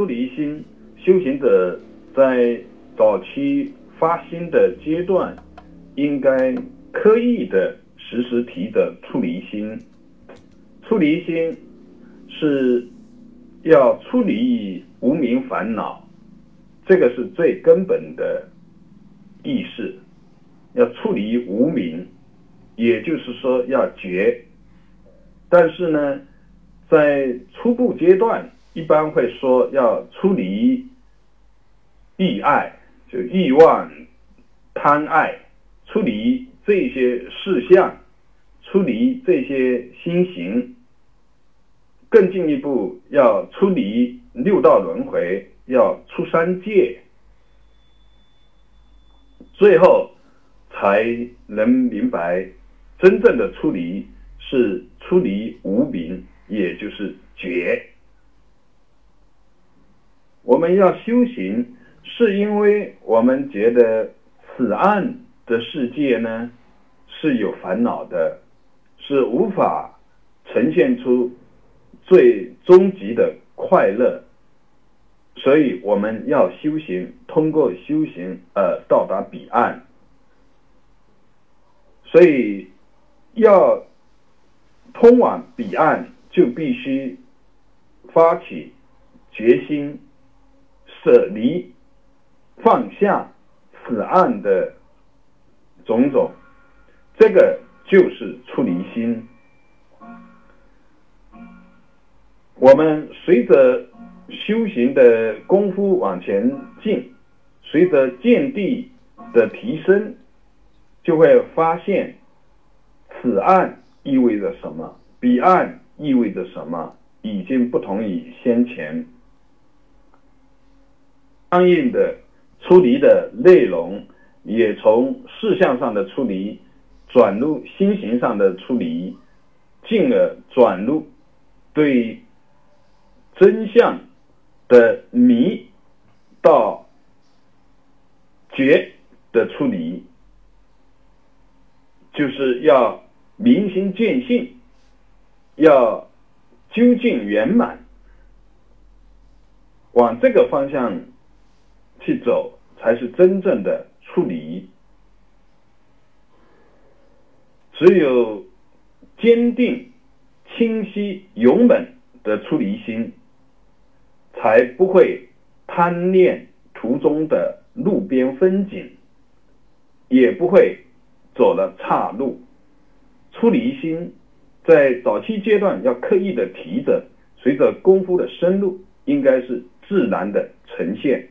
出离心，修行者在早期发心的阶段，应该刻意的时时提着出离心。出离心是要出离无名烦恼，这个是最根本的意识。要处理无名，也就是说要觉。但是呢，在初步阶段，一般会说要出离欲爱，就欲望、贪爱，出离这些事项，出离这些心行。更进一步，要出离六道轮回，要出三界，最后才能明白，真正的出离是出离无明，也就是觉。我要修行，是因为我们觉得此岸的世界呢是有烦恼的，是无法呈现出。最终极的快乐，所以我们要修行，通过修行而到达彼岸。所以要通往彼岸，就必须发起决心，舍离、放下此岸的种种，这个就是出离心。我们随着修行的功夫往前进，随着见地的提升，就会发现此岸意味着什么，彼岸意味着什么，已经不同于先前。相应的出离的内容，也从事项上的出离，转入心行上的出离，进而转入对。真相的迷到觉的处理，就是要明心见性，要究竟圆满，往这个方向去走，才是真正的出离。只有坚定、清晰、勇猛的出离心。才不会贪恋途中的路边风景，也不会走了岔路。出离心在早期阶段要刻意的提着，随着功夫的深入，应该是自然的呈现。